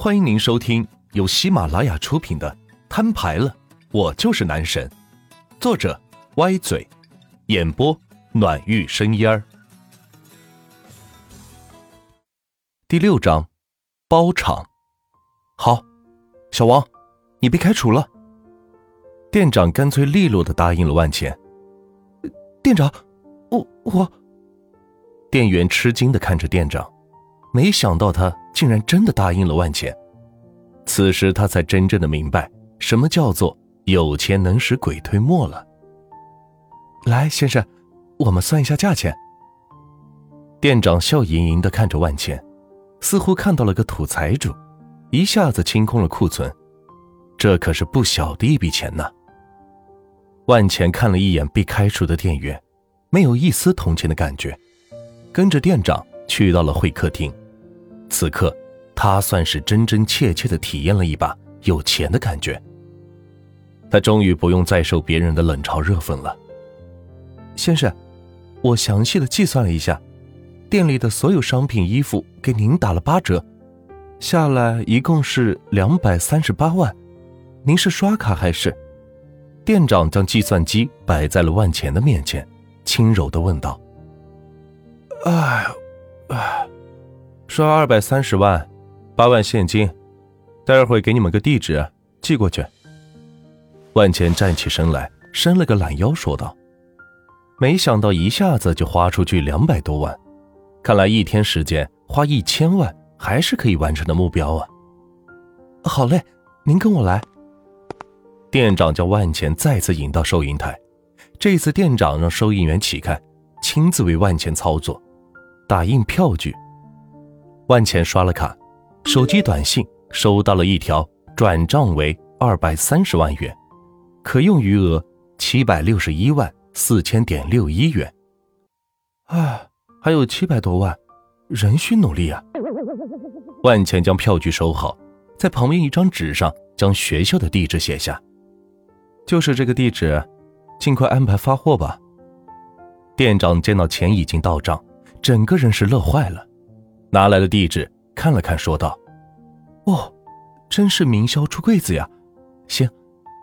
欢迎您收听由喜马拉雅出品的《摊牌了，我就是男神》，作者歪嘴，演播暖玉生烟儿。第六章，包场。好，小王，你被开除了。店长干脆利落的答应了万钱。店长，我我。店员吃惊的看着店长。没想到他竟然真的答应了万钱，此时他才真正的明白什么叫做有钱能使鬼推磨了。来，先生，我们算一下价钱。店长笑盈盈的看着万钱，似乎看到了个土财主，一下子清空了库存，这可是不小的一笔钱呢。万钱看了一眼被开除的店员，没有一丝同情的感觉，跟着店长。去到了会客厅，此刻他算是真真切切的体验了一把有钱的感觉。他终于不用再受别人的冷嘲热讽了。先生，我详细的计算了一下，店里的所有商品衣服给您打了八折，下来一共是两百三十八万。您是刷卡还是？店长将计算机摆在了万钱的面前，轻柔的问道：“哎。”哎，刷二百三十万，八万现金，待会给你们个地址，寄过去。万钱站起身来，伸了个懒腰，说道：“没想到一下子就花出去两百多万，看来一天时间花一千万还是可以完成的目标啊！”好嘞，您跟我来。店长将万钱再次引到收银台，这次店长让收银员起开，亲自为万钱操作。打印票据，万钱刷了卡，手机短信收到了一条转账为二百三十万元，可用余额七百六十一万四千点六一元。哎，还有七百多万，仍需努力啊！万钱将票据收好，在旁边一张纸上将学校的地址写下，就是这个地址，尽快安排发货吧。店长见到钱已经到账。整个人是乐坏了，拿来了地址看了看，说道：“哦，真是名销出柜子呀！行，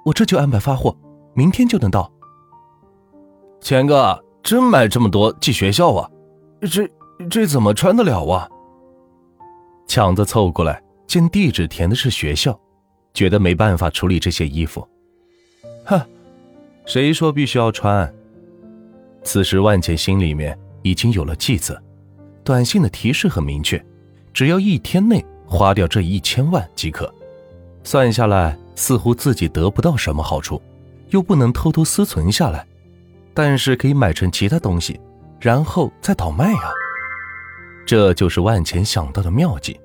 我这就安排发货，明天就能到。”钱哥，真买这么多寄学校啊？这这怎么穿得了啊？强子凑过来，见地址填的是学校，觉得没办法处理这些衣服。哼，谁说必须要穿？此时万茜心里面。已经有了计策，短信的提示很明确，只要一天内花掉这一千万即可。算下来，似乎自己得不到什么好处，又不能偷偷私存下来，但是可以买成其他东西，然后再倒卖啊！这就是万钱想到的妙计。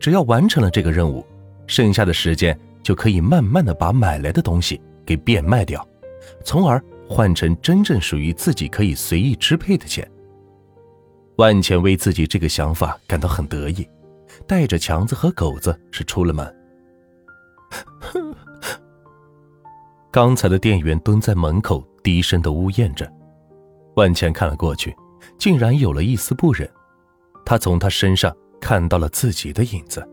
只要完成了这个任务，剩下的时间就可以慢慢的把买来的东西给变卖掉，从而换成真正属于自己可以随意支配的钱。万茜为自己这个想法感到很得意，带着强子和狗子是出了门。刚才的店员蹲在门口低声的呜咽着，万茜看了过去，竟然有了一丝不忍。他从他身上看到了自己的影子，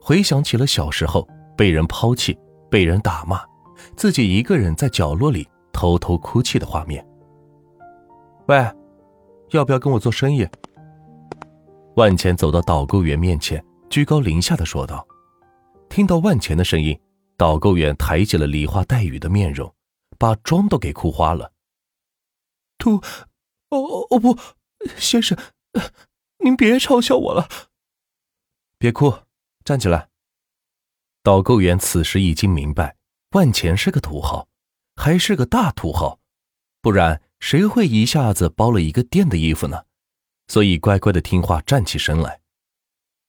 回想起了小时候被人抛弃、被人打骂，自己一个人在角落里偷偷哭泣的画面。喂。要不要跟我做生意？万钱走到导购员面前，居高临下的说道。听到万钱的声音，导购员抬起了梨花带雨的面容，把妆都给哭花了。图，哦哦不，先生，您别嘲笑我了。别哭，站起来。导购员此时已经明白，万钱是个土豪，还是个大土豪，不然。谁会一下子包了一个店的衣服呢？所以乖乖的听话，站起身来。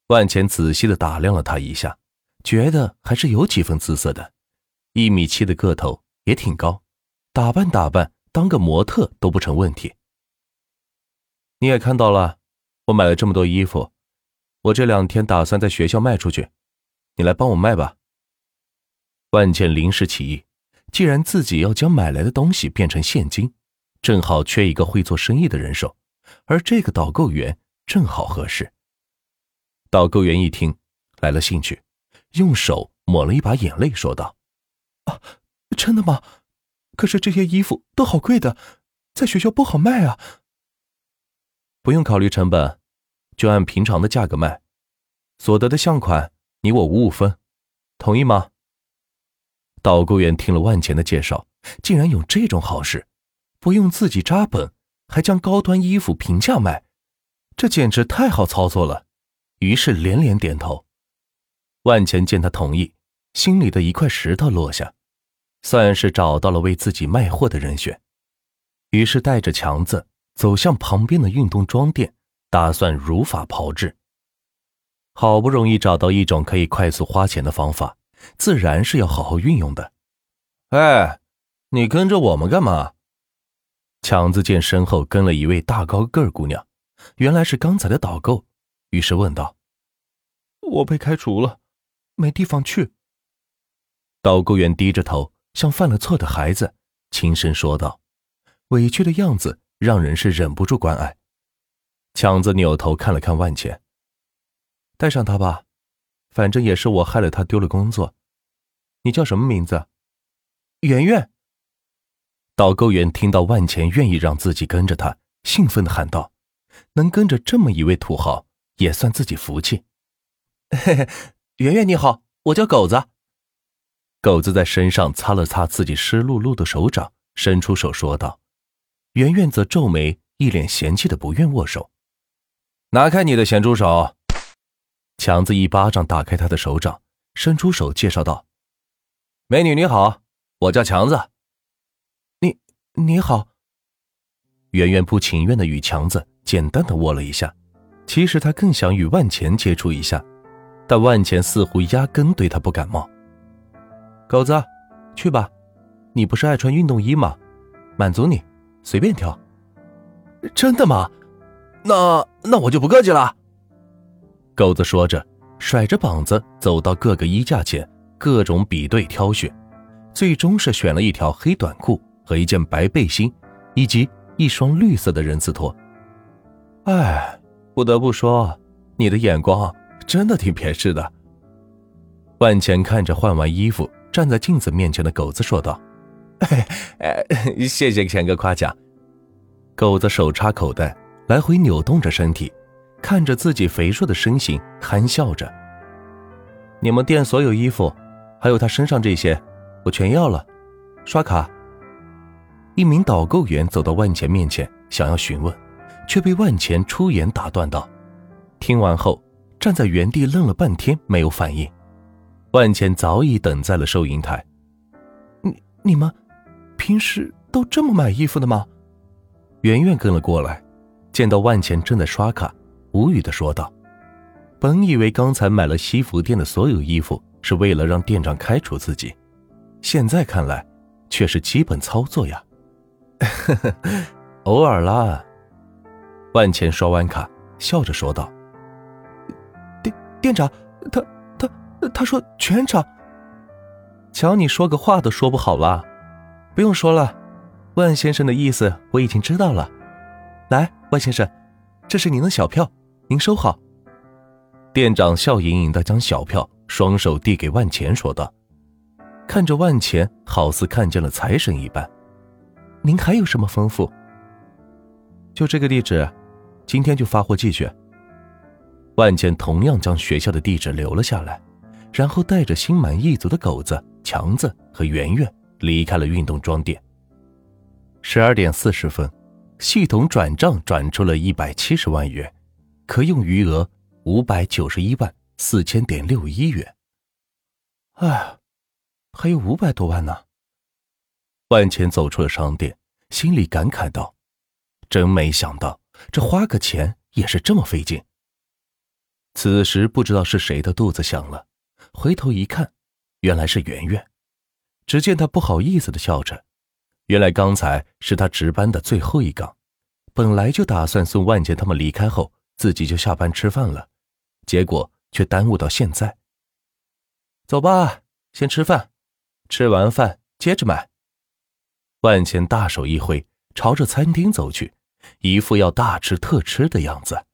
万钱仔细的打量了他一下，觉得还是有几分姿色的。一米七的个头也挺高，打扮打扮，当个模特都不成问题。你也看到了，我买了这么多衣服，我这两天打算在学校卖出去，你来帮我卖吧。万茜临时起意，既然自己要将买来的东西变成现金。正好缺一个会做生意的人手，而这个导购员正好合适。导购员一听，来了兴趣，用手抹了一把眼泪，说道：“啊，真的吗？可是这些衣服都好贵的，在学校不好卖啊。”不用考虑成本，就按平常的价格卖，所得的项款你我五五分，同意吗？导购员听了万钱的介绍，竟然有这种好事，不用自己扎本，还将高端衣服平价卖，这简直太好操作了。于是连连点头。万钱见他同意，心里的一块石头落下，算是找到了为自己卖货的人选。于是带着强子。走向旁边的运动装店，打算如法炮制。好不容易找到一种可以快速花钱的方法，自然是要好好运用的。哎，你跟着我们干嘛？强子见身后跟了一位大高个姑娘，原来是刚才的导购，于是问道：“我被开除了，没地方去。”导购员低着头，像犯了错的孩子，轻声说道，委屈的样子。让人是忍不住关爱。强子扭头看了看万茜，带上他吧，反正也是我害了他丢了工作。你叫什么名字？圆圆。导购员听到万钱愿意让自己跟着他，兴奋的喊道：“能跟着这么一位土豪，也算自己福气。”嘿嘿，圆圆你好，我叫狗子。狗子在身上擦了擦自己湿漉漉的手掌，伸出手说道。圆圆则皱眉，一脸嫌弃的不愿握手。拿开你的咸猪手！强子一巴掌打开他的手掌，伸出手介绍道：“美女你好，我叫强子。”你你好。圆圆不情愿的与强子简单的握了一下，其实他更想与万钱接触一下，但万钱似乎压根对他不感冒。狗子，去吧，你不是爱穿运动衣吗？满足你。随便挑，真的吗？那那我就不客气了。狗子说着，甩着膀子走到各个衣架前，各种比对挑选，最终是选了一条黑短裤和一件白背心，以及一双绿色的人字拖。哎，不得不说，你的眼光真的挺偏执的。万钱看着换完衣服站在镜子面前的狗子说道。哎，谢谢钱哥夸奖。狗子手插口袋，来回扭动着身体，看着自己肥硕的身形，憨笑着。你们店所有衣服，还有他身上这些，我全要了。刷卡。一名导购员走到万钱面前，想要询问，却被万钱出言打断道。听完后，站在原地愣了半天，没有反应。万钱早已等在了收银台。你你们。平时都这么买衣服的吗？圆圆跟了过来，见到万钱正在刷卡，无语的说道：“本以为刚才买了西服店的所有衣服是为了让店长开除自己，现在看来却是基本操作呀。”偶尔啦。万钱刷完卡，笑着说道：“店店长，他他他说全场，瞧你说个话都说不好啦。”不用说了，万先生的意思我已经知道了。来，万先生，这是您的小票，您收好。店长笑盈盈的将小票双手递给万钱，说道：“看着万钱，好似看见了财神一般。您还有什么吩咐？就这个地址，今天就发货寄去。”万钱同样将学校的地址留了下来，然后带着心满意足的狗子、强子和圆圆。离开了运动装店。十二点四十分，系统转账转出了一百七十万元，可用余额五百九十一万四千点六一元。哎，还有五百多万呢。万钱走出了商店，心里感慨道：“真没想到，这花个钱也是这么费劲。”此时不知道是谁的肚子响了，回头一看，原来是圆圆。只见她不好意思的笑着，原来刚才是她值班的最后一岗，本来就打算送万钱他们离开后自己就下班吃饭了，结果却耽误到现在。走吧，先吃饭，吃完饭接着买。万钱大手一挥，朝着餐厅走去，一副要大吃特吃的样子。